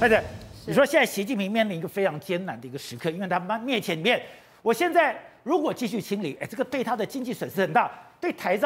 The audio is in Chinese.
对的，你说现在习近平面临一个非常艰难的一个时刻，因为他面前里面，我现在如果继续清理，哎，这个对他的经济损失很大，对台商。